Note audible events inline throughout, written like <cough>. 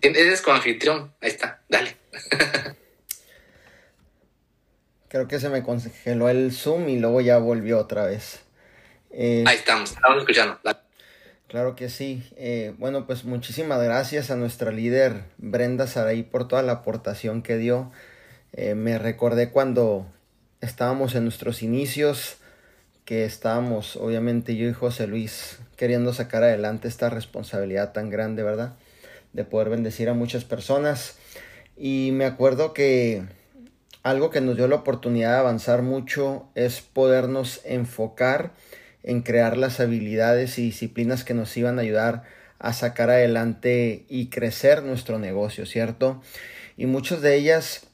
Eres como anfitrión. Ahí está, dale. Creo que se me congeló el Zoom y luego ya volvió otra vez. Eh, Ahí estamos, estamos escuchando. Claro que sí. Eh, bueno, pues muchísimas gracias a nuestra líder Brenda Saraí por toda la aportación que dio. Eh, me recordé cuando estábamos en nuestros inicios, que estábamos, obviamente yo y José Luis, queriendo sacar adelante esta responsabilidad tan grande, ¿verdad? De poder bendecir a muchas personas. Y me acuerdo que algo que nos dio la oportunidad de avanzar mucho es podernos enfocar en crear las habilidades y disciplinas que nos iban a ayudar a sacar adelante y crecer nuestro negocio, ¿cierto? Y muchas de ellas,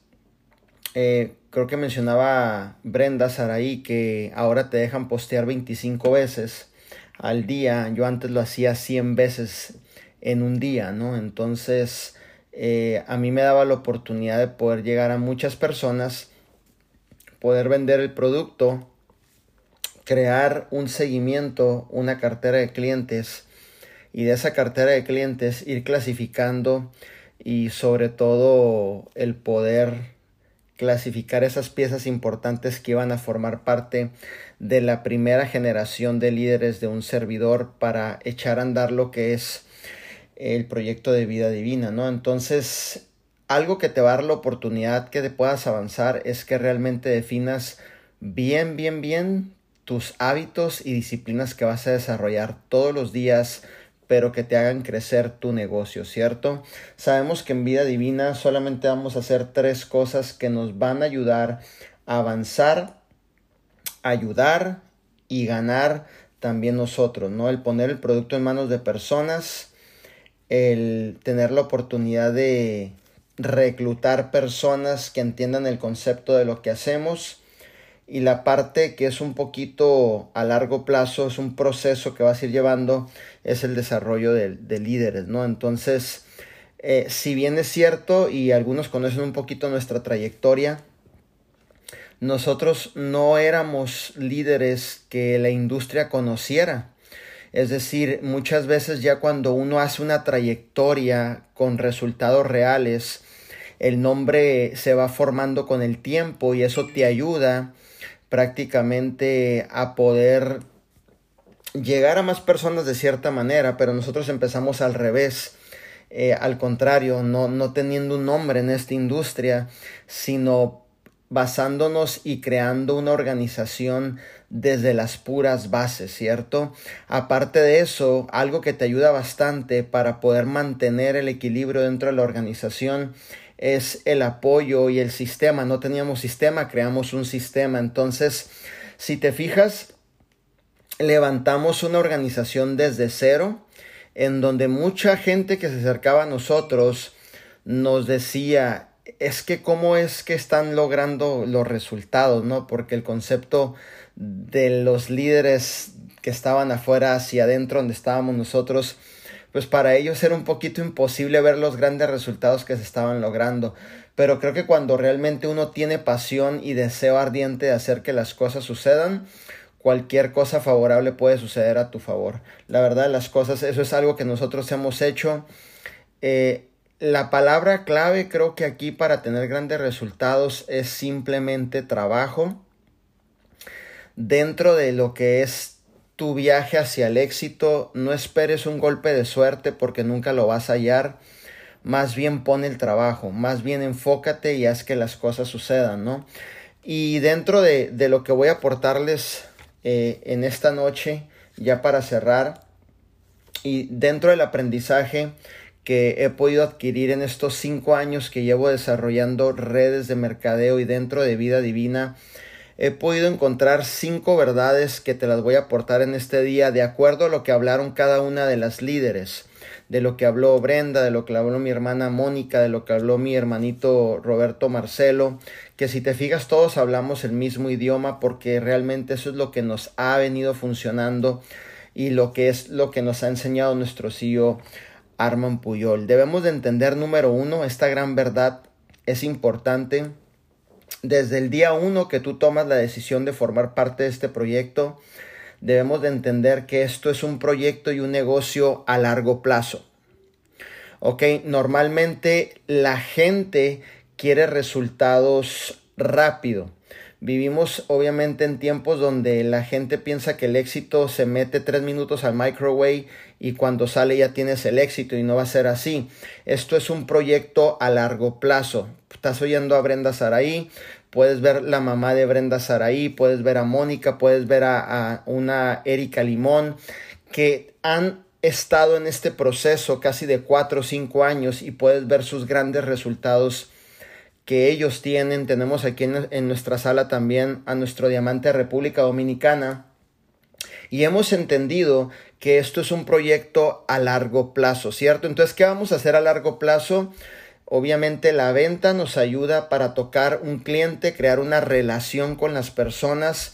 eh, creo que mencionaba Brenda Saraí que ahora te dejan postear 25 veces al día. Yo antes lo hacía 100 veces en un día, ¿no? Entonces, eh, a mí me daba la oportunidad de poder llegar a muchas personas, poder vender el producto crear un seguimiento, una cartera de clientes y de esa cartera de clientes ir clasificando y sobre todo el poder clasificar esas piezas importantes que iban a formar parte de la primera generación de líderes de un servidor para echar a andar lo que es el proyecto de vida divina, ¿no? Entonces, algo que te va a dar la oportunidad que te puedas avanzar es que realmente definas bien, bien, bien tus hábitos y disciplinas que vas a desarrollar todos los días, pero que te hagan crecer tu negocio, ¿cierto? Sabemos que en vida divina solamente vamos a hacer tres cosas que nos van a ayudar a avanzar, ayudar y ganar también nosotros, ¿no? El poner el producto en manos de personas, el tener la oportunidad de reclutar personas que entiendan el concepto de lo que hacemos, y la parte que es un poquito a largo plazo, es un proceso que vas a ir llevando, es el desarrollo de, líderes, ¿no? Entonces, eh, si bien es cierto y algunos conocen un poquito nuestra trayectoria, nosotros no éramos líderes que la industria conociera. Es decir, muchas veces ya cuando uno hace una trayectoria con resultados reales, el nombre se va formando con el tiempo y eso te ayuda prácticamente a poder llegar a más personas de cierta manera, pero nosotros empezamos al revés. Eh, al contrario, no, no teniendo un nombre en esta industria, sino basándonos y creando una organización desde las puras bases, ¿cierto? Aparte de eso, algo que te ayuda bastante para poder mantener el equilibrio dentro de la organización es el apoyo y el sistema. No teníamos sistema, creamos un sistema. Entonces, si te fijas, levantamos una organización desde cero, en donde mucha gente que se acercaba a nosotros nos decía, es que cómo es que están logrando los resultados, ¿no? Porque el concepto de los líderes que estaban afuera hacia adentro, donde estábamos nosotros, pues para ellos era un poquito imposible ver los grandes resultados que se estaban logrando. Pero creo que cuando realmente uno tiene pasión y deseo ardiente de hacer que las cosas sucedan, cualquier cosa favorable puede suceder a tu favor. La verdad, las cosas, eso es algo que nosotros hemos hecho. Eh, la palabra clave creo que aquí para tener grandes resultados es simplemente trabajo dentro de lo que es tu viaje hacia el éxito, no esperes un golpe de suerte porque nunca lo vas a hallar. Más bien pon el trabajo, más bien enfócate y haz que las cosas sucedan, ¿no? Y dentro de, lo que voy a aportarles eh, en esta noche, ya para cerrar, y dentro del aprendizaje que he podido adquirir en estos cinco años que llevo desarrollando redes de mercadeo y dentro de vida divina, he podido encontrar cinco verdades que te las voy a aportar en este día de acuerdo a lo que hablaron cada una de las líderes, de lo que habló Brenda, de lo que habló mi hermana Mónica, de lo que habló mi hermanito Roberto Marcelo, que si te fijas todos hablamos el mismo idioma porque realmente eso es lo que nos ha venido funcionando y lo que es lo que nos ha enseñado nuestro CEO Arman Puyol. Debemos de entender número uno, esta gran verdad es importante desde el día uno que tú tomas la decisión de formar parte de este proyecto, debemos de entender que esto es un proyecto y un negocio a largo plazo. Ok, normalmente la gente quiere resultados rápido. Vivimos obviamente en tiempos donde la gente piensa que el éxito se mete tres minutos al microwave y cuando sale ya tienes el éxito y no va a ser así. Esto es un proyecto a largo plazo. Estás oyendo a Brenda Saraí, puedes ver la mamá de Brenda Saraí, puedes ver a Mónica, puedes ver a, a una Erika Limón, que han estado en este proceso casi de cuatro o cinco años y puedes ver sus grandes resultados que ellos tienen. Tenemos aquí en, nuestra sala también a nuestro diamante República Dominicana. Y hemos entendido que esto es un proyecto a largo plazo, ¿cierto? Entonces, ¿qué vamos a hacer a largo plazo? Obviamente la venta nos ayuda para tocar un cliente, crear una relación con las personas,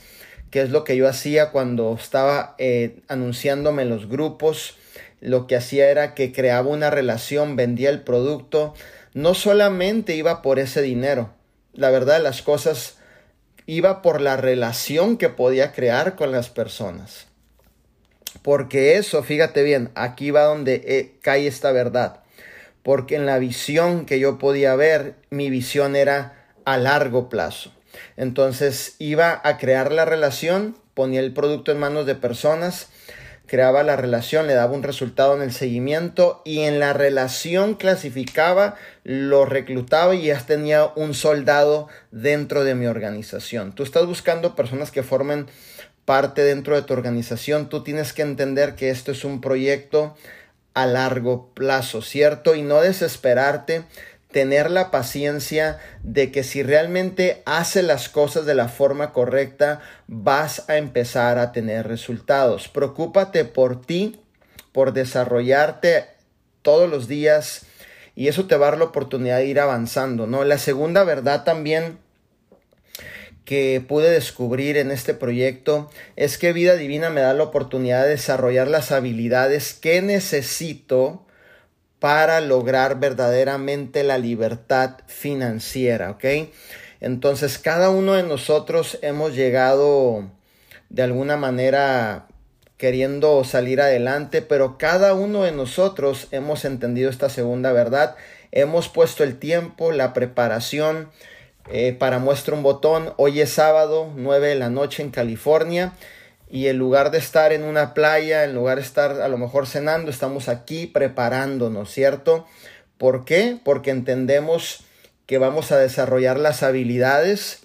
que es lo que yo hacía cuando estaba eh, anunciándome en los grupos. Lo que hacía era que creaba una relación, vendía el producto, no solamente iba por ese dinero, la verdad las cosas iba por la relación que podía crear con las personas. Porque eso, fíjate bien, aquí va donde eh, cae esta verdad. Porque en la visión que yo podía ver, mi visión era a largo plazo. Entonces iba a crear la relación, ponía el producto en manos de personas creaba la relación, le daba un resultado en el seguimiento y en la relación clasificaba, lo reclutaba y ya tenía un soldado dentro de mi organización. Tú estás buscando personas que formen parte dentro de tu organización, tú tienes que entender que esto es un proyecto a largo plazo, ¿cierto? Y no desesperarte tener la paciencia de que si realmente hace las cosas de la forma correcta, vas a empezar a tener resultados. Preocúpate por ti, por desarrollarte todos los días y eso te va a dar la oportunidad de ir avanzando, ¿no? La segunda verdad también que pude descubrir en este proyecto es que Vida Divina me da la oportunidad de desarrollar las habilidades que necesito para lograr verdaderamente la libertad financiera, ¿ok? Entonces, cada uno de nosotros hemos llegado de alguna manera queriendo salir adelante, pero cada uno de nosotros hemos entendido esta segunda verdad, hemos puesto el tiempo, la preparación eh, para muestra un botón. Hoy es sábado, 9 de la noche en California y en lugar de estar en una playa, en lugar de estar a lo mejor cenando, estamos aquí preparándonos, ¿cierto? ¿Por qué? Porque entendemos que vamos a desarrollar las habilidades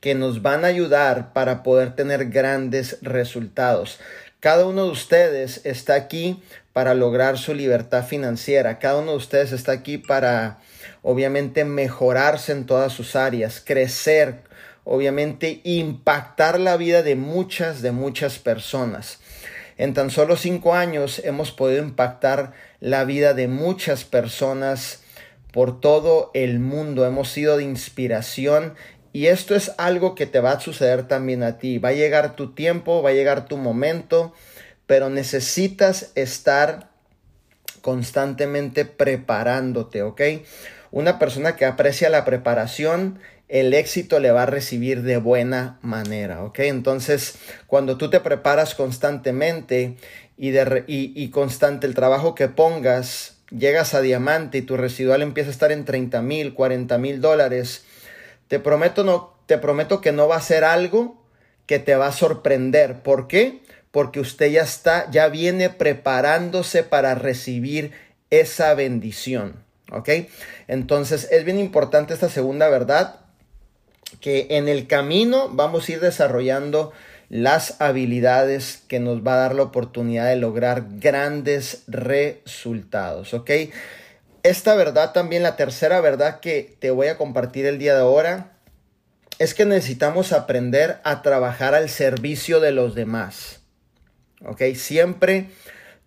que nos van a ayudar para poder tener grandes resultados. Cada uno de ustedes está aquí para lograr su libertad financiera. Cada uno de ustedes está aquí para, obviamente, mejorarse en todas sus áreas, crecer obviamente impactar la vida de muchas, de muchas personas. En tan solo cinco años hemos podido impactar la vida de muchas personas por todo el mundo. Hemos sido de inspiración y esto es algo que te va a suceder también a ti. Va a llegar tu tiempo, va a llegar tu momento, pero necesitas estar constantemente preparándote, ¿ok? Una persona que aprecia la preparación el éxito le va a recibir de buena manera, ¿ok? Entonces, cuando tú te preparas constantemente y, de, y, constante el trabajo que pongas, llegas a diamante y tu residual empieza a estar en 30 mil, 40 mil dólares, te prometo, no, te prometo que no va a ser algo que te va a sorprender. ¿Por qué? Porque usted ya está, ya viene preparándose para recibir esa bendición. ¿Ok? Entonces es bien importante esta segunda verdad que en el camino vamos a ir desarrollando las habilidades que nos va a dar la oportunidad de lograr grandes resultados, ¿ok? Esta verdad también, la tercera verdad que te voy a compartir el día de ahora, es que necesitamos aprender a trabajar al servicio de los demás, ¿ok? Siempre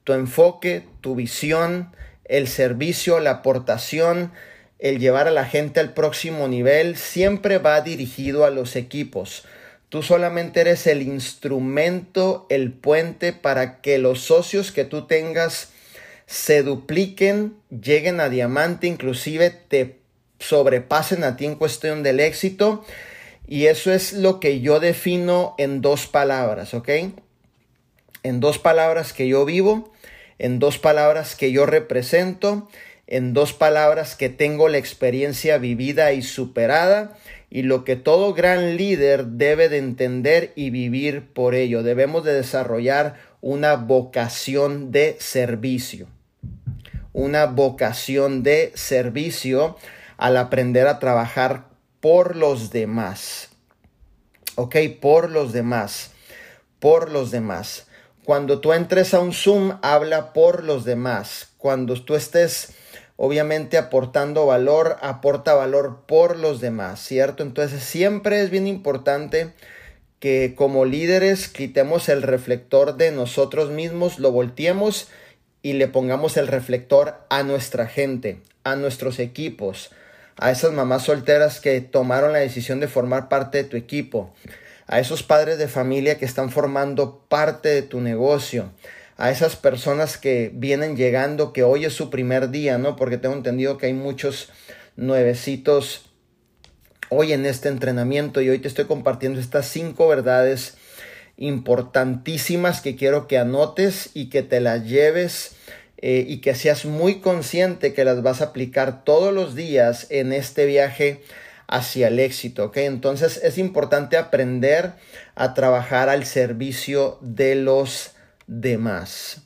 tu enfoque, tu visión, el servicio, la aportación, el llevar a la gente al próximo nivel siempre va dirigido a los equipos. Tú solamente eres el instrumento, el puente para que los socios que tú tengas se dupliquen, lleguen a diamante, inclusive te sobrepasen a ti en cuestión del éxito. Y eso es lo que yo defino en dos palabras, ¿ok? En dos palabras que yo vivo, en dos palabras que yo represento, en dos palabras que tengo la experiencia vivida y superada y lo que todo gran líder debe de entender y vivir por ello. Debemos de desarrollar una vocación de servicio. Una vocación de servicio al aprender a trabajar por los demás. ¿Ok? Por los demás. Por los demás. Cuando tú entres a un Zoom, habla por los demás. Cuando tú estés obviamente aportando valor, aporta valor por los demás, ¿cierto? Entonces siempre es bien importante que como líderes quitemos el reflector de nosotros mismos, lo volteemos y le pongamos el reflector a nuestra gente, a nuestros equipos, a esas mamás solteras que tomaron la decisión de formar parte de tu equipo, a esos padres de familia que están formando parte de tu negocio, a esas personas que vienen llegando, que hoy es su primer día, ¿no? Porque tengo entendido que hay muchos nuevecitos hoy en este entrenamiento y hoy te estoy compartiendo estas cinco verdades importantísimas que quiero que anotes y que te las lleves eh, y que seas muy consciente que las vas a aplicar todos los días en este viaje hacia el éxito, ¿ok? Entonces es importante aprender a trabajar al servicio de los demás.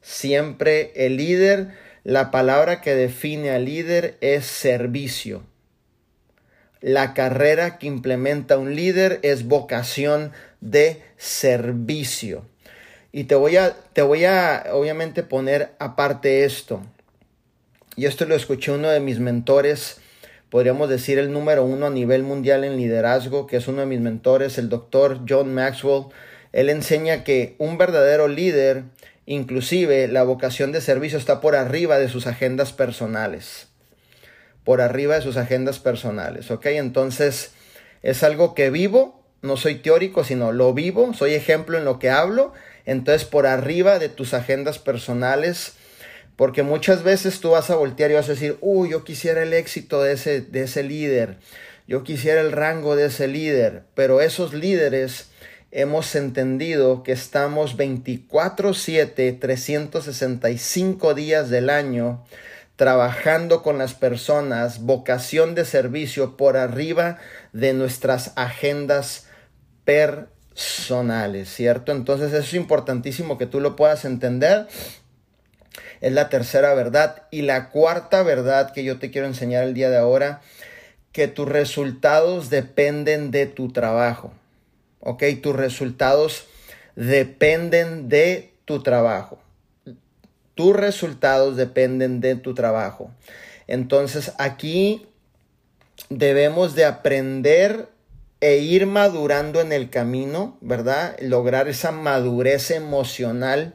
Siempre el líder, la palabra que define al líder es servicio. La carrera que implementa un líder es vocación de servicio. Y te voy a, te voy a obviamente poner aparte esto. Y esto lo escuché uno de mis mentores, podríamos decir el número uno a nivel mundial en liderazgo, que es uno de mis mentores, el doctor John Maxwell él enseña que un verdadero líder, inclusive la vocación de servicio está por arriba de sus agendas personales. Por arriba de sus agendas personales, ¿ok? Entonces es algo que vivo, no soy teórico, sino lo vivo, soy ejemplo en lo que hablo, entonces por arriba de tus agendas personales, porque muchas veces tú vas a voltear y vas a decir, uy, yo quisiera el éxito de ese, de ese líder, yo quisiera el rango de ese líder, pero esos líderes hemos entendido que estamos 24/7, 365 días del año trabajando con las personas, vocación de servicio por arriba de nuestras agendas personales, ¿cierto? Entonces es importantísimo que tú lo puedas entender. Es la tercera verdad. Y la cuarta verdad que yo te quiero enseñar el día de ahora, que tus resultados dependen de tu trabajo. ¿ok? Tus resultados dependen de tu trabajo. Tus resultados dependen de tu trabajo. Entonces aquí debemos de aprender e ir madurando en el camino, ¿verdad? Lograr esa madurez emocional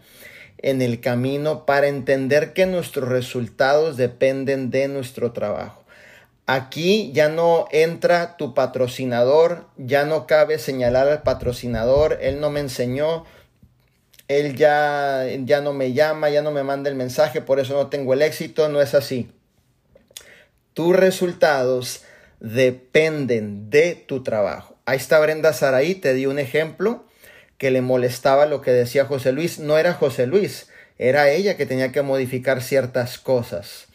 en el camino para entender que nuestros resultados dependen de nuestro trabajo. Aquí ya no entra tu patrocinador, ya no cabe señalar al patrocinador, él no me enseñó, él ya, ya no me llama, ya no me manda el mensaje, por eso no tengo el éxito, no es así. Tus resultados dependen de tu trabajo. Ahí está Brenda Saraí, te di un ejemplo que le molestaba lo que decía José Luis. No era José Luis, era ella que tenía que modificar ciertas cosas.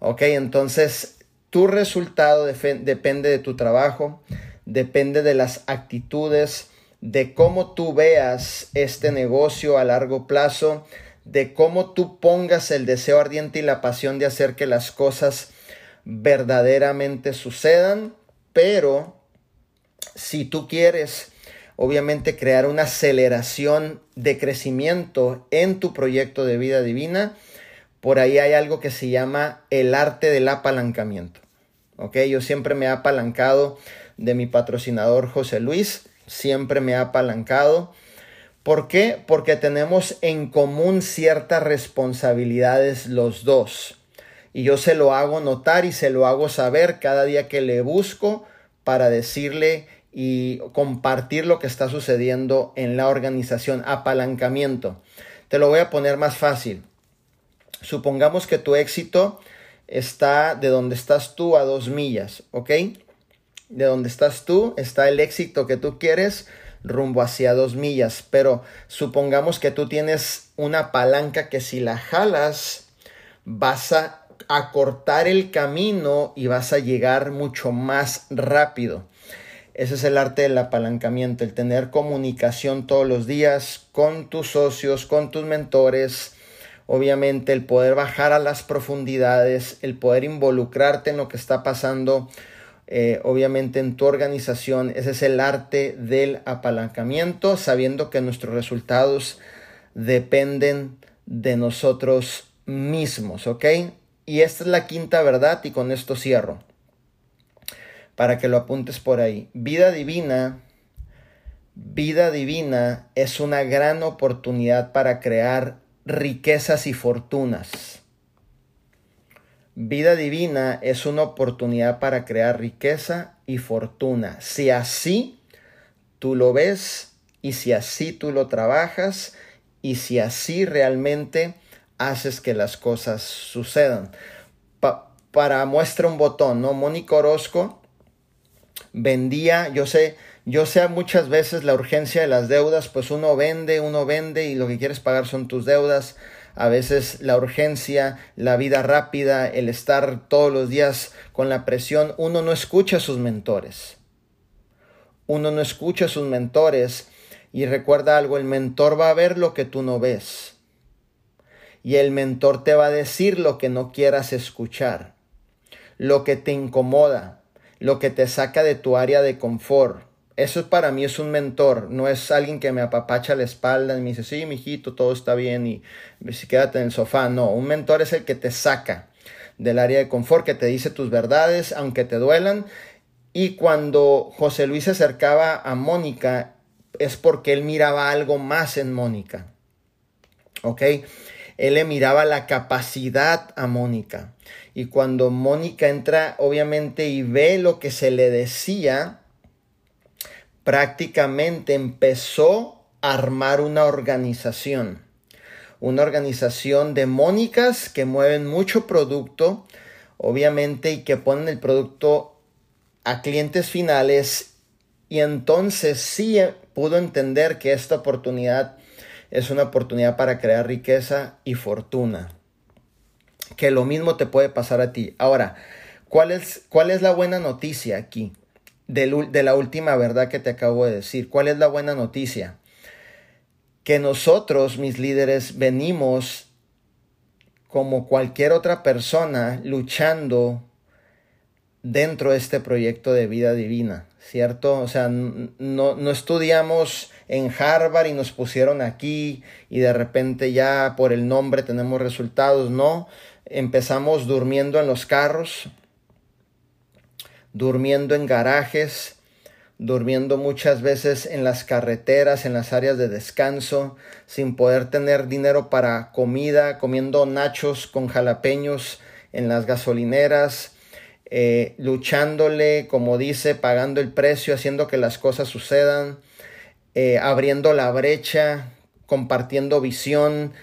Ok, entonces tu resultado depende de tu trabajo, depende de las actitudes, de cómo tú veas este negocio a largo plazo, de cómo tú pongas el deseo ardiente y la pasión de hacer que las cosas verdaderamente sucedan, pero si tú quieres obviamente crear una aceleración de crecimiento en tu proyecto de vida divina, por ahí hay algo que se llama el arte del apalancamiento. ¿ok? Yo siempre me he apalancado de mi patrocinador José Luis, siempre me he apalancado. ¿Por qué? Porque tenemos en común ciertas responsabilidades los dos. Y yo se lo hago notar y se lo hago saber cada día que le busco para decirle y compartir lo que está sucediendo en la organización. Apalancamiento. Te lo voy a poner más fácil. Supongamos que tu éxito está de donde estás tú a dos millas, ¿ok? de donde estás tú está el éxito que tú quieres rumbo hacia dos millas. Pero supongamos que tú tienes una palanca que si la jalas vas a acortar el camino y vas a llegar mucho más rápido. Ese es el arte del apalancamiento, el tener comunicación todos los días con tus socios, con tus mentores, obviamente el poder bajar a las profundidades, el poder involucrarte en lo que está pasando, eh, obviamente en tu organización. Ese es el arte del apalancamiento, sabiendo que nuestros resultados dependen de nosotros mismos, ¿ok? Y esta es la quinta verdad y con esto cierro. Para que lo apuntes por ahí. Vida divina, vida divina es una gran oportunidad para crear riquezas y fortunas. Vida divina es una oportunidad para crear riqueza y fortuna. Si así tú lo ves y si así tú lo trabajas y si así realmente haces que las cosas sucedan. para muestra un botón, ¿no? Mónica Orozco vendía, yo sé, yo sé muchas veces la urgencia de las deudas, pues uno vende, uno vende y lo que quieres pagar son tus deudas. A veces la urgencia, la vida rápida, el estar todos los días con la presión, uno no escucha a sus mentores. Uno no escucha a sus mentores y recuerda algo, el mentor va a ver lo que tú no ves y el mentor te va a decir lo que no quieras escuchar, lo que te incomoda, lo que te saca de tu área de confort. Eso para mí es un mentor, no es alguien que me apapacha la espalda y me dice, sí, mijito, todo está bien y quédate en el sofá. No, un mentor es el que te saca del área de confort, que te dice tus verdades, aunque te duelan. Y cuando José Luis se acercaba a Mónica, es porque él miraba algo más en Mónica. ¿Ok? Él le miraba la capacidad a Mónica. Y cuando Mónica entra, obviamente, y ve lo que se le decía, prácticamente empezó a armar una organización. Una organización de Mónicas que mueven mucho producto, obviamente, y que ponen el producto a clientes finales. Y entonces sí pudo entender que esta oportunidad es una oportunidad para crear riqueza y fortuna. Que lo mismo te puede pasar a ti. Ahora, ¿cuál es, cuál es la buena noticia aquí? De, la última verdad que te acabo de decir. ¿Cuál es la buena noticia? Que nosotros, mis líderes, venimos como cualquier otra persona luchando dentro de este proyecto de vida divina, ¿cierto? O sea, no, no estudiamos en Harvard y nos pusieron aquí y de repente ya por el nombre tenemos resultados. No, empezamos durmiendo en los carros, durmiendo en garajes, durmiendo muchas veces en las carreteras, en las áreas de descanso, sin poder tener dinero para comida, comiendo nachos con jalapeños en las gasolineras, eh, luchándole, como dice, pagando el precio, haciendo que las cosas sucedan, eh, abriendo la brecha, compartiendo visión,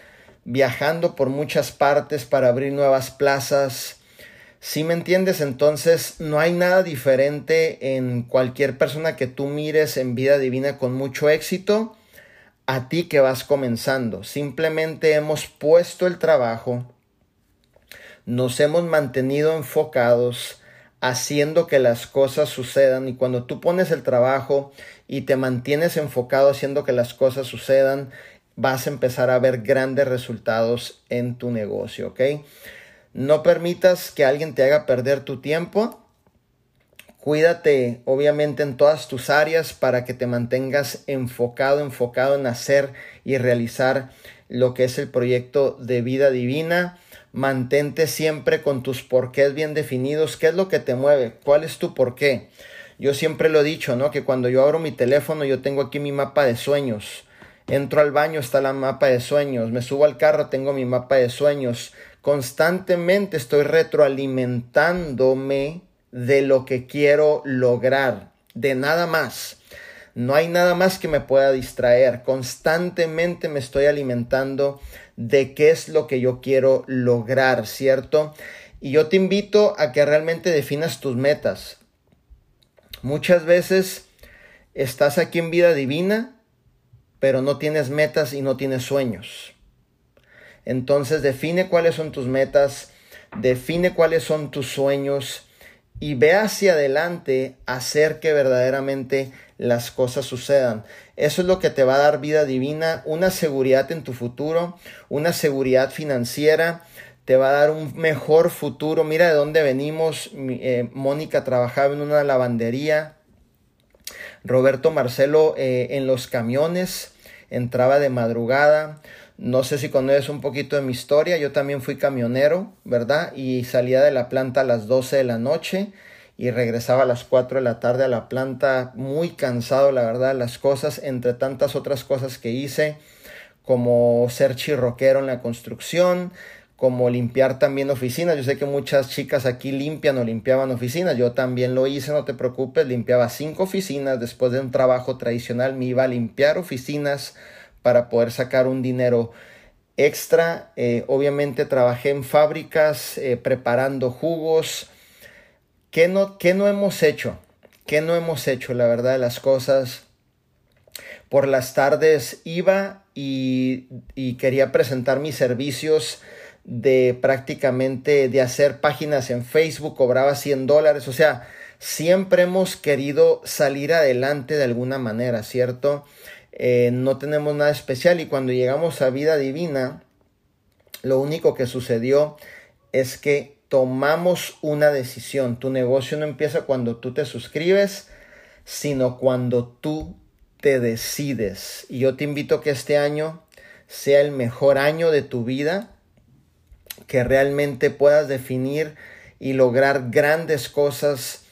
viajando por muchas partes para abrir nuevas plazas. Si me entiendes, entonces no hay nada diferente en cualquier persona que tú mires en vida divina con mucho éxito a ti que vas comenzando. Simplemente hemos puesto el trabajo, nos hemos mantenido enfocados, haciendo que las cosas sucedan y cuando tú pones el trabajo y te mantienes enfocado haciendo que las cosas sucedan, vas a empezar a ver grandes resultados en tu negocio, ¿ok? No permitas que alguien te haga perder tu tiempo. Cuídate, obviamente, en todas tus áreas para que te mantengas enfocado, enfocado en hacer y realizar lo que es el proyecto de vida divina. Mantente siempre con tus porqués bien definidos. ¿Qué es lo que te mueve? ¿Cuál es tu porqué? Yo siempre lo he dicho, ¿no? Que cuando yo abro mi teléfono yo tengo aquí mi mapa de sueños. Entro al baño, está la mapa de sueños. Me subo al carro, tengo mi mapa de sueños. Constantemente estoy retroalimentándome de lo que quiero lograr. De nada más. No hay nada más que me pueda distraer. Constantemente me estoy alimentando de qué es lo que yo quiero lograr, ¿cierto? Y yo te invito a que realmente definas tus metas. Muchas veces estás aquí en vida divina, pero no tienes metas y no tienes sueños. Entonces define cuáles son tus metas, define cuáles son tus sueños y ve hacia adelante a hacer que verdaderamente las cosas sucedan. Eso es lo que te va a dar vida divina, una seguridad en tu futuro, una seguridad financiera, te va a dar un mejor futuro. Mira de dónde venimos. Eh, Mónica trabajaba en una lavandería. Roberto Marcelo eh, en los camiones, entraba de madrugada. No sé si conoces un poquito de mi historia. Yo también fui camionero, ¿verdad? Y salía de la planta a las 12 de la noche y regresaba a las 4 de la tarde a la planta muy cansado, la verdad, las cosas, entre tantas otras cosas que hice, como ser chirroquero en la construcción, como limpiar también oficinas. Yo sé que muchas chicas aquí limpian o limpiaban oficinas. Yo también lo hice, no te preocupes. Limpiaba cinco oficinas. Después de un trabajo tradicional me iba a limpiar oficinas para poder sacar un dinero extra. Eh, obviamente trabajé en fábricas eh, preparando jugos. ¿Qué no, ¿Qué no hemos hecho? ¿Qué no hemos hecho? La verdad de las cosas. Por las tardes iba y, y quería presentar mis servicios de prácticamente de hacer páginas en Facebook, cobraba 100 dólares, o sea, siempre hemos querido salir adelante de alguna manera, ¿cierto? Eh, no tenemos nada especial y cuando llegamos a vida divina, lo único que sucedió es que tomamos una decisión. Tu negocio no empieza cuando tú te suscribes, sino cuando tú te decides. Y yo te invito a que este año sea el mejor año de tu vida que realmente puedas definir y lograr grandes cosas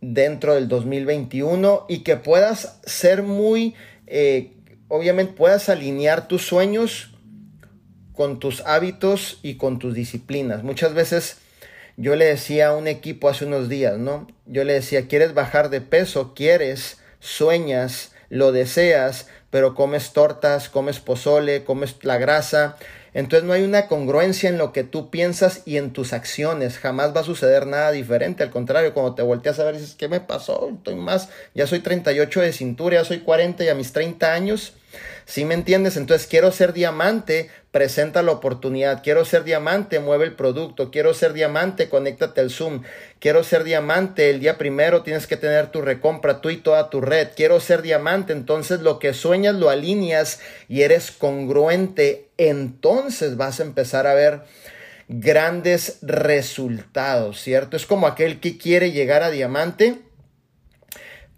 dentro del 2021 y que puedas ser muy, eh, obviamente puedas alinear tus sueños con tus hábitos y con tus disciplinas. Muchas veces yo le decía a un equipo hace unos días, ¿no? Yo le decía, ¿quieres bajar de peso? ¿Quieres? ¿Sueñas? ¿Lo deseas? Pero comes tortas, comes pozole, comes la grasa, entonces no hay una congruencia en lo que tú piensas y en tus acciones. Jamás va a suceder nada diferente. Al contrario, cuando te volteas a ver, dices, ¿qué me pasó? Estoy más, ya soy 38 de cintura, ya soy 40 y a mis 30 años ¿Sí me entiendes? Entonces quiero ser diamante, presenta la oportunidad. Quiero ser diamante, mueve el producto. Quiero ser diamante, conéctate al Zoom. Quiero ser diamante, el día primero tienes que tener tu recompra, tú y toda tu red. Quiero ser diamante, entonces lo que sueñas lo alineas y eres congruente. Entonces vas a empezar a ver grandes resultados, ¿cierto? Es como aquel que quiere llegar a diamante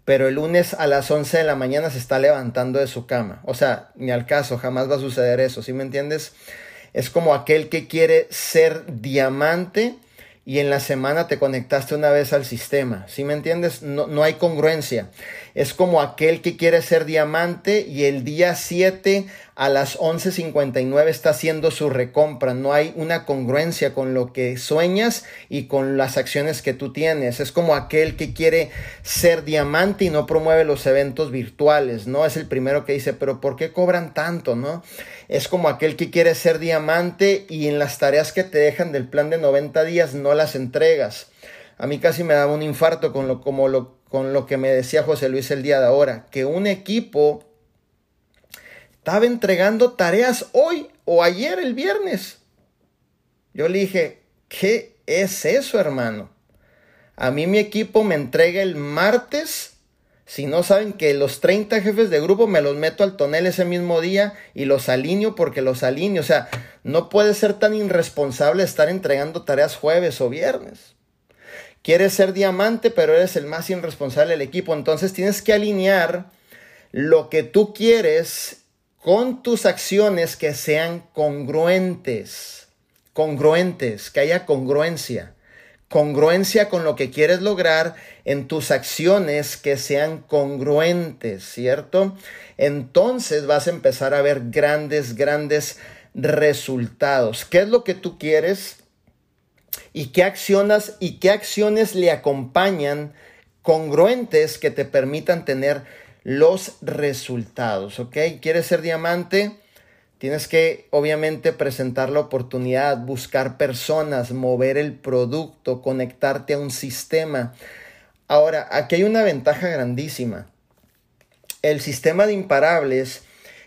pero el lunes a las 11 de la mañana se está levantando de su cama. O sea, ni al caso, jamás va a suceder eso, ¿sí me entiendes? Es como aquel que quiere ser diamante y en la semana te conectaste una vez al sistema. ¿Sí me entiendes? No, no hay congruencia. Es como aquel que quiere ser diamante y el día 7 a las 11.59 está haciendo su recompra. No hay una congruencia con lo que sueñas y con las acciones que tú tienes. Es como aquel que quiere ser diamante y no promueve los eventos virtuales, ¿no? Es el primero que dice, pero ¿por qué cobran tanto, no? Es como aquel que quiere ser diamante y en las tareas que te dejan del plan de 90 días no las entregas. A mí casi me daba un infarto con lo, como lo, con lo que me decía José Luis el día de ahora, que un equipo estaba entregando tareas hoy o ayer el viernes. Yo le dije, ¿qué es eso, hermano? A mí mi equipo me entrega el martes. Si no saben que los 30 jefes de grupo me los meto al tonel ese mismo día y los alineo porque los alineo. O sea, no puede ser tan irresponsable estar entregando tareas jueves o viernes. Quieres ser diamante, pero eres el más irresponsable del equipo. Entonces tienes que alinear lo que tú quieres con tus acciones que sean congruentes, congruentes, que haya congruencia, congruencia con lo que quieres lograr en tus acciones que sean congruentes, ¿cierto? Entonces vas a empezar a ver grandes, grandes resultados. ¿Qué es lo que tú quieres? ¿Y qué acciones y qué acciones le acompañan congruentes que te permitan tener los resultados, ¿ok? ¿Quieres ser diamante? Tienes que obviamente presentar la oportunidad, buscar personas, mover el producto, conectarte a un sistema. Ahora, aquí hay una ventaja grandísima. El sistema de imparables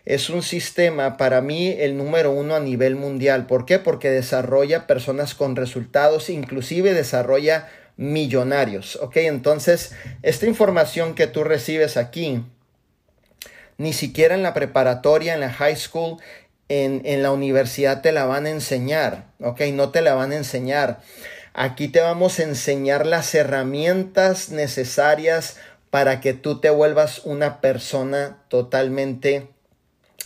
es un sistema para mí el número uno a nivel mundial. ¿Por qué? Porque desarrolla personas con resultados, inclusive desarrolla millonarios. ¿Ok? Entonces, esta información que tú recibes aquí, ni siquiera en la preparatoria, en la high school, en, en la universidad te la van a enseñar. ¿Ok? No te la van a enseñar. Aquí te vamos a enseñar las herramientas necesarias para que tú te vuelvas una persona totalmente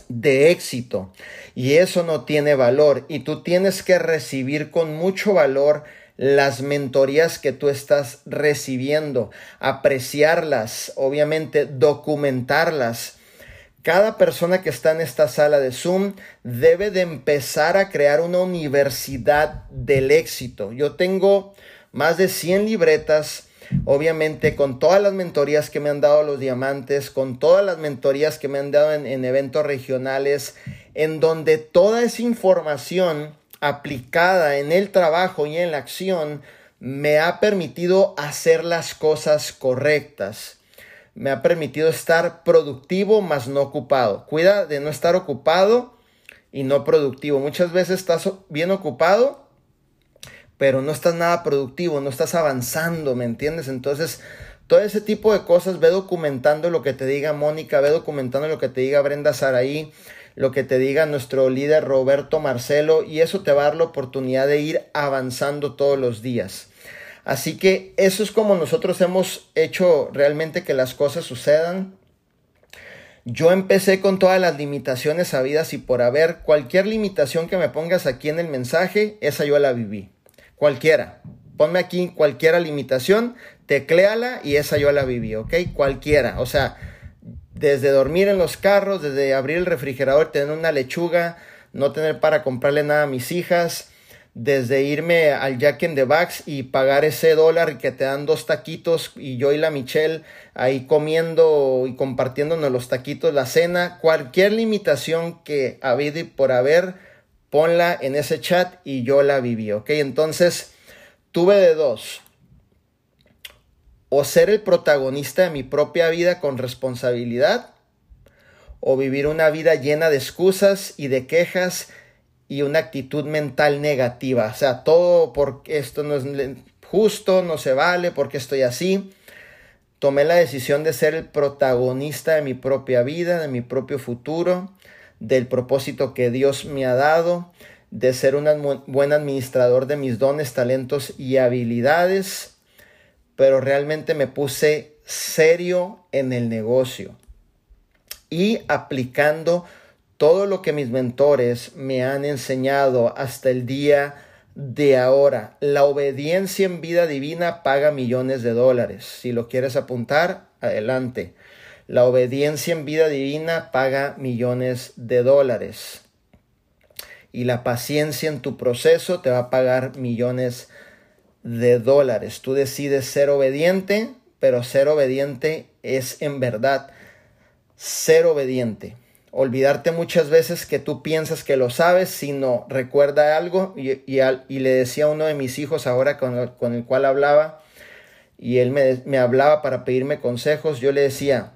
de éxito. Y eso no tiene valor. Y tú tienes que recibir con mucho valor las mentorías que tú estás recibiendo, apreciarlas, obviamente documentarlas. Cada persona que está en esta sala de Zoom debe de empezar a crear una universidad del éxito. Yo tengo más de 100 libretas Obviamente con todas las mentorías que me han dado los diamantes, con todas las mentorías que me han dado en, eventos regionales, en donde toda esa información aplicada en el trabajo y en la acción me ha permitido hacer las cosas correctas. Me ha permitido estar productivo más no ocupado. Cuida de no estar ocupado y no productivo. Muchas veces estás bien ocupado pero no estás nada productivo, no estás avanzando, ¿me entiendes? Entonces, todo ese tipo de cosas, ve documentando lo que te diga Mónica, ve documentando lo que te diga Brenda Saraí, lo que te diga nuestro líder Roberto Marcelo, y eso te va a dar la oportunidad de ir avanzando todos los días. Así que eso es como nosotros hemos hecho realmente que las cosas sucedan. Yo empecé con todas las limitaciones habidas y por haber. Cualquier limitación que me pongas aquí en el mensaje, esa yo la viví. Cualquiera. Ponme aquí cualquiera limitación, tecléala y esa yo la viví, ¿ok? Cualquiera. O sea, desde dormir en los carros, desde abrir el refrigerador, tener una lechuga, no tener para comprarle nada a mis hijas, desde irme al Jack in the Box y pagar ese dólar que te dan dos taquitos y yo y la Michelle ahí comiendo y compartiéndonos los taquitos, la cena, cualquier limitación que ha habido por haber, ponla en ese chat y yo la viví, ¿ok? Entonces, tuve de dos. O ser el protagonista de mi propia vida con responsabilidad, o vivir una vida llena de excusas y de quejas y una actitud mental negativa. O sea, todo porque esto no es justo, no se vale, porque estoy así. Tomé la decisión de ser el protagonista de mi propia vida, de mi propio futuro del propósito que Dios me ha dado, de ser un buen administrador de mis dones, talentos y habilidades, pero realmente me puse serio en el negocio y aplicando todo lo que mis mentores me han enseñado hasta el día de ahora. La obediencia en vida divina paga millones de dólares. Si lo quieres apuntar, adelante. La obediencia en vida divina paga millones de dólares. Y la paciencia en tu proceso te va a pagar millones de dólares. Tú decides ser obediente, pero ser obediente es en verdad ser obediente. Olvidarte muchas veces que tú piensas que lo sabes, sino recuerda algo. Y, y, le decía a uno de mis hijos ahora con con el cual hablaba, y él me, me hablaba para pedirme consejos, yo le decía,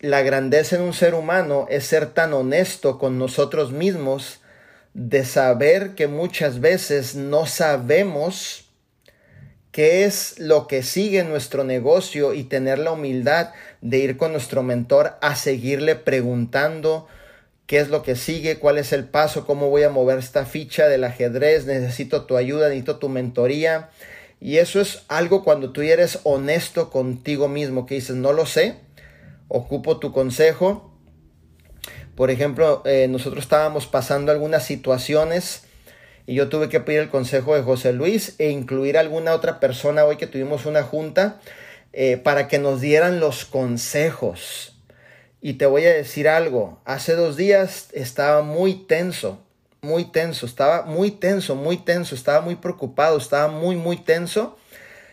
la grandeza en un ser humano es ser tan honesto con nosotros mismos de saber que muchas veces no sabemos qué es lo que sigue nuestro negocio y tener la humildad de ir con nuestro mentor a seguirle preguntando qué es lo que sigue, cuál es el paso, cómo voy a mover esta ficha del ajedrez, necesito tu ayuda, necesito tu mentoría. Y eso es algo cuando tú eres honesto contigo mismo, que dices, no lo sé, ocupo tu consejo. Por ejemplo, eh, nosotros estábamos pasando algunas situaciones y yo tuve que pedir el consejo de José Luis e incluir a alguna otra persona hoy que tuvimos una junta eh, para que nos dieran los consejos. Y te voy a decir algo, hace dos días estaba muy tenso, muy tenso, estaba muy tenso, muy tenso, estaba muy preocupado, estaba muy, muy tenso.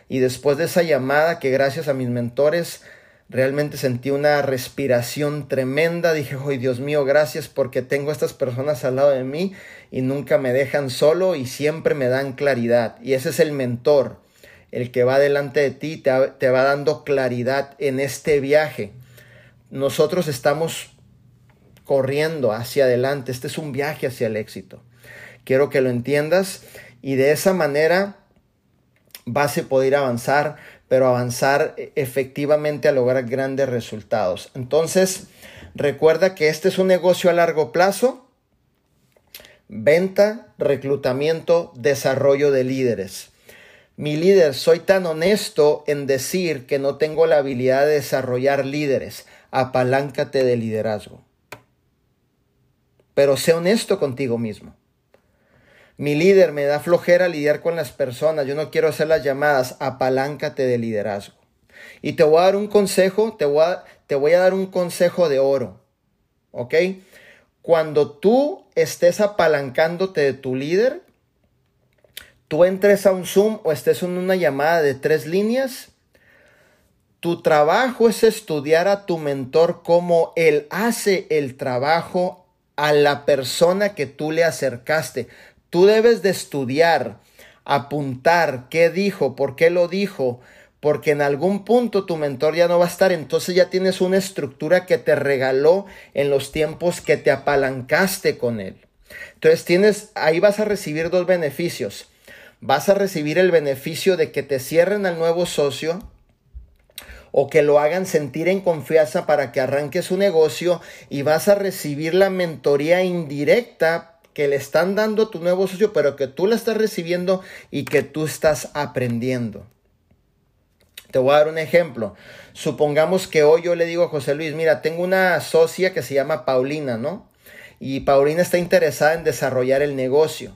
Y después de esa llamada que gracias a mis mentores Realmente sentí una respiración tremenda. Dije, ¡ay Dios mío, gracias porque tengo a estas personas al lado de mí y nunca me dejan solo y siempre me dan claridad. Y ese es el mentor. el que va delante de ti, te, te va dando claridad en este viaje. Nosotros estamos corriendo hacia adelante, este es un viaje hacia el éxito. Quiero que lo entiendas y de esa manera vas a poder avanzar, pero avanzar efectivamente a lograr grandes resultados. Entonces, recuerda que este es un negocio a largo plazo. Venta, reclutamiento, desarrollo de líderes. Mi líder, soy tan honesto en decir que no tengo la habilidad de desarrollar líderes. Apaláncate de liderazgo. Pero sé honesto contigo mismo. Mi líder me da flojera lidiar con las personas. Yo no quiero hacer las llamadas. Apaláncate de liderazgo. Y te voy a dar un consejo, te voy a, te voy a dar un consejo de oro. ¿Ok? Cuando tú estés apalancándote de tu líder, tú entres a un Zoom o estés en una llamada de tres líneas, tu trabajo es estudiar a tu mentor cómo él hace el trabajo a la persona que tú le acercaste. Tú debes de estudiar, apuntar qué dijo, por qué lo dijo, porque en algún punto tu mentor ya no va a estar, entonces ya tienes una estructura que te regaló en los tiempos que te apalancaste con él. Entonces tienes, ahí vas a recibir dos beneficios. Vas a recibir el beneficio de que te cierren al nuevo socio o que lo hagan sentir en confianza para que arranque su negocio y vas a recibir la mentoría indirecta que le están dando a tu nuevo socio, pero que tú la estás recibiendo y que tú estás aprendiendo. Te voy a dar un ejemplo. Supongamos que hoy yo le digo a José Luis, mira, tengo una socia que se llama Paulina, ¿no? Y Paulina está interesada en desarrollar el negocio.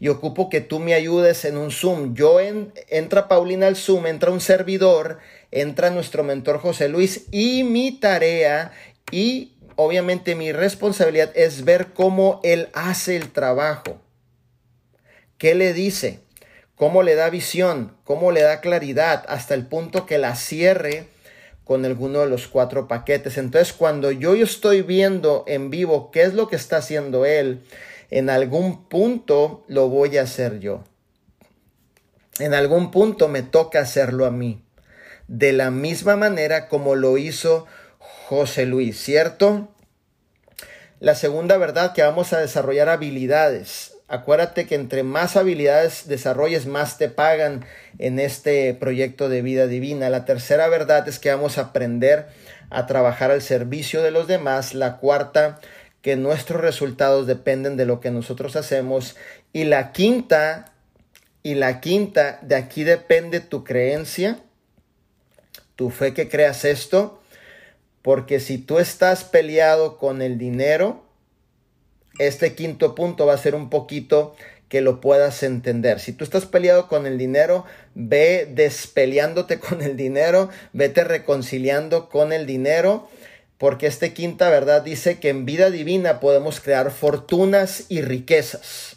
Y ocupo que tú me ayudes en un Zoom. Yo en, entra Paulina al Zoom, entra un servidor, entra nuestro mentor José Luis y mi tarea y obviamente mi responsabilidad es ver cómo él hace el trabajo. ¿Qué le dice? ¿Cómo le da visión? ¿Cómo le da claridad? Hasta el punto que la cierre con alguno de los cuatro paquetes. Entonces, cuando yo estoy viendo en vivo qué es lo que está haciendo él, en algún punto lo voy a hacer yo. En algún punto me toca hacerlo a mí. De la misma manera como lo hizo José Luis, ¿cierto? La segunda verdad que vamos a desarrollar habilidades. Acuérdate que entre más habilidades desarrolles, más te pagan en este proyecto de vida divina. La tercera verdad es que vamos a aprender a trabajar al servicio de los demás. La cuarta, que nuestros resultados dependen de lo que nosotros hacemos. Y la quinta, y la quinta, de aquí depende tu creencia, tu fe que creas esto porque si tú estás peleado con el dinero, este quinto punto va a ser un poquito que lo puedas entender. Si tú estás peleado con el dinero, ve despeleándote <laughs> con el dinero, vete reconciliando con el dinero, porque este quinta verdad dice que en vida divina podemos crear fortunas y riquezas.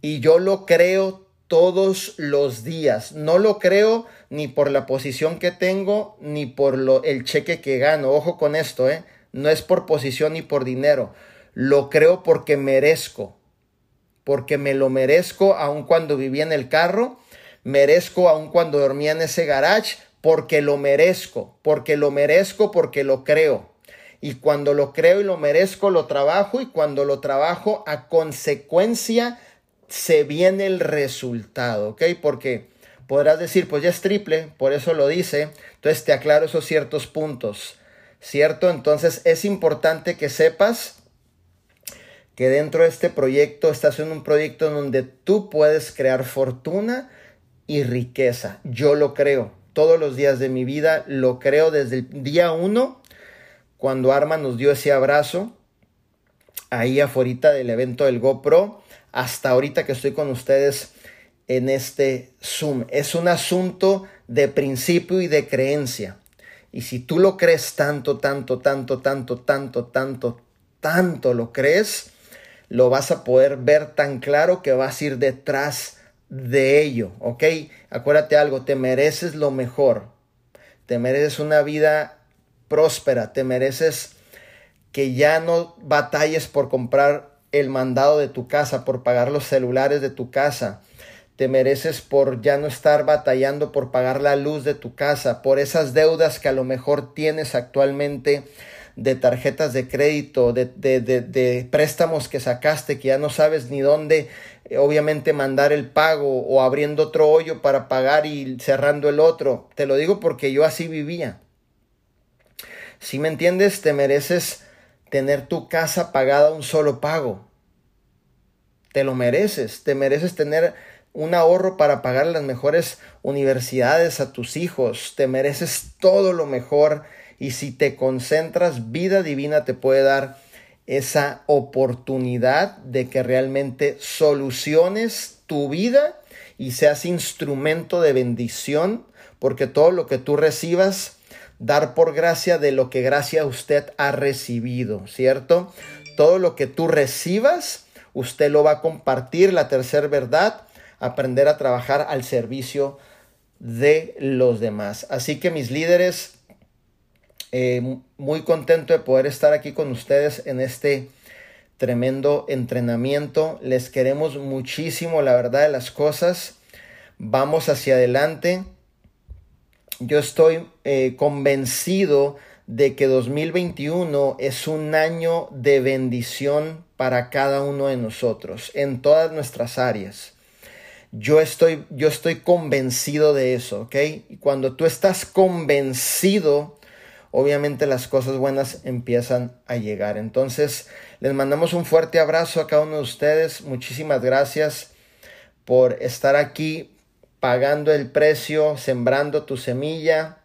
Y yo lo creo todos los días. No lo creo ni por la posición que tengo, ni por lo, el cheque que gano. Ojo con esto, ¿eh? No es por posición ni por dinero. Lo creo porque merezco. Porque me lo merezco aun cuando vivía en el carro. Merezco aun cuando dormía en ese garage. Porque lo merezco. Porque lo merezco porque lo creo. Y cuando lo creo y lo merezco, lo trabajo. Y cuando lo trabajo, a consecuencia se viene el resultado, ¿ok? Porque podrás decir, pues ya es triple, por eso lo dice, entonces te aclaro esos ciertos puntos, ¿cierto? Entonces es importante que sepas que dentro de este proyecto estás en un proyecto donde tú puedes crear fortuna y riqueza. Yo lo creo. Todos los días de mi vida lo creo desde el día uno, cuando Arma nos dio ese abrazo, ahí afuera del evento del GoPro hasta ahorita que estoy con ustedes en este Zoom. Es un asunto de principio y de creencia. Y si tú lo crees tanto, tanto, tanto, tanto, tanto, tanto, tanto lo crees, lo vas a poder ver tan claro que vas a ir detrás de ello, ¿ok? Acuérdate algo, te mereces lo mejor, te mereces una vida próspera, te mereces que ya no batalles por comprar el mandado de tu casa, por pagar los celulares de tu casa. te mereces por ya no estar batallando por pagar la luz de tu casa, por esas deudas que a lo mejor tienes actualmente de tarjetas de crédito, de, de, de, préstamos que sacaste, que ya no sabes ni dónde, eh, obviamente, mandar el pago o abriendo otro hoyo para pagar y cerrando el otro. Te lo digo porque yo así vivía. Si me entiendes, te mereces tener tu casa pagada un solo pago. Te lo mereces, te mereces tener un ahorro para pagar las mejores universidades a tus hijos, te mereces todo lo mejor y si te concentras, vida divina te puede dar esa oportunidad de que realmente soluciones tu vida y seas instrumento de bendición, porque todo lo que tú recibas, dar por gracia de lo que gracia usted ha recibido, ¿cierto? Todo lo que tú recibas, usted lo va a compartir, la tercera verdad, aprender a trabajar al servicio de los demás. Así que mis líderes, eh, muy contento de poder estar aquí con ustedes en este tremendo entrenamiento. Les queremos muchísimo, la verdad de las cosas. Vamos hacia adelante. Yo estoy eh, convencido de que 2021 es un año de bendición para cada uno de nosotros en todas nuestras áreas. Yo estoy, yo estoy convencido de eso, ¿ok? Y cuando tú estás convencido obviamente las cosas buenas empiezan a llegar. Entonces, les mandamos un fuerte abrazo a cada uno de ustedes. Muchísimas gracias por estar aquí pagando el precio, sembrando tu semilla.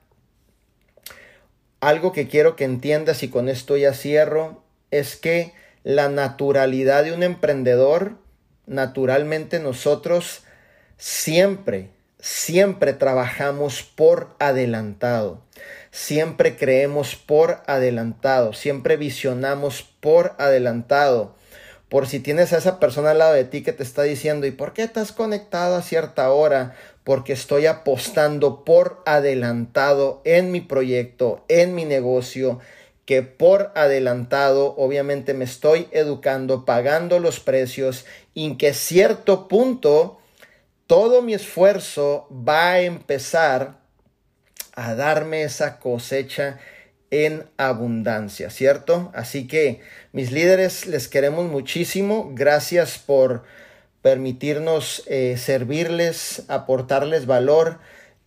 Algo que quiero que entiendas y con esto ya cierro, es que la naturalidad de un emprendedor, naturalmente nosotros siempre, siempre trabajamos por adelantado. Siempre creemos por adelantado, siempre visionamos por adelantado. Por si tienes a esa persona al lado de ti que te está diciendo, ¿y por qué estás conectado a cierta hora? Porque estoy apostando por adelantado en mi proyecto, en mi negocio, que por adelantado obviamente me estoy educando, pagando los precios y que cierto punto todo mi esfuerzo va a empezar a darme esa cosecha en abundancia, ¿cierto? Así que mis líderes les queremos muchísimo. Gracias por permitirnos eh, servirles, aportarles valor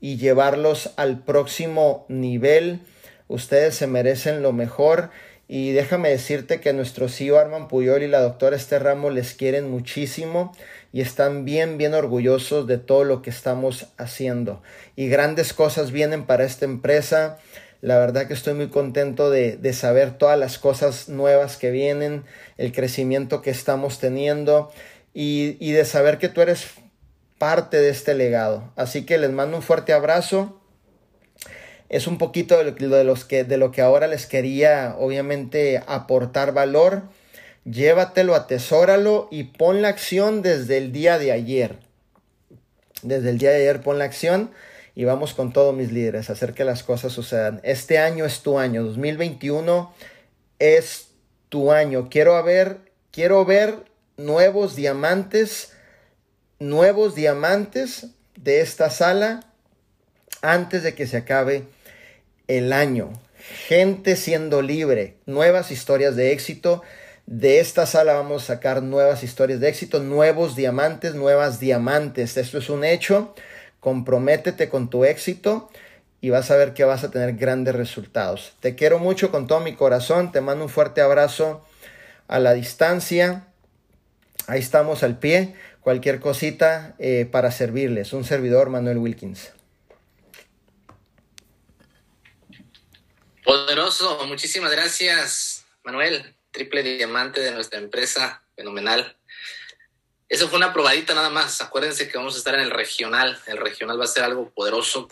y llevarlos al próximo nivel. Ustedes se merecen lo mejor. Y déjame decirte que nuestro CEO Arman Puyol y la doctora Esther Ramos les quieren muchísimo y están bien, bien orgullosos de todo lo que estamos haciendo. Y grandes cosas vienen para esta empresa. La verdad que estoy muy contento de, de saber todas las cosas nuevas que vienen, el crecimiento que estamos teniendo y, y de saber que tú eres parte de este legado. Así que les mando un fuerte abrazo es un poquito de lo, de los que, de lo que ahora les quería obviamente aportar valor llévatelo, atesóralo y pon la acción desde el día de ayer. Desde el día de ayer pon la acción y vamos con todos mis líderes a hacer que las cosas sucedan. Este año es tu año, 2021 es tu año. Quiero ver, quiero ver nuevos diamantes, nuevos diamantes de esta sala antes de que se acabe el año. Gente siendo libre, nuevas historias de éxito de esta sala vamos a sacar nuevas historias de éxito, nuevos diamantes, nuevas diamantes. Esto es un hecho. Comprométete con tu éxito y vas a ver que vas a tener grandes resultados. Te quiero mucho con todo mi corazón. Te mando un fuerte abrazo a la distancia. Ahí estamos al pie. Cualquier cosita eh, para servirles. Un servidor, Manuel Wilkins. Poderoso. Muchísimas gracias, Manuel triple diamante de nuestra empresa, fenomenal. Eso fue una probadita nada más. Acuérdense que vamos a estar en el regional. El regional va a ser algo poderoso.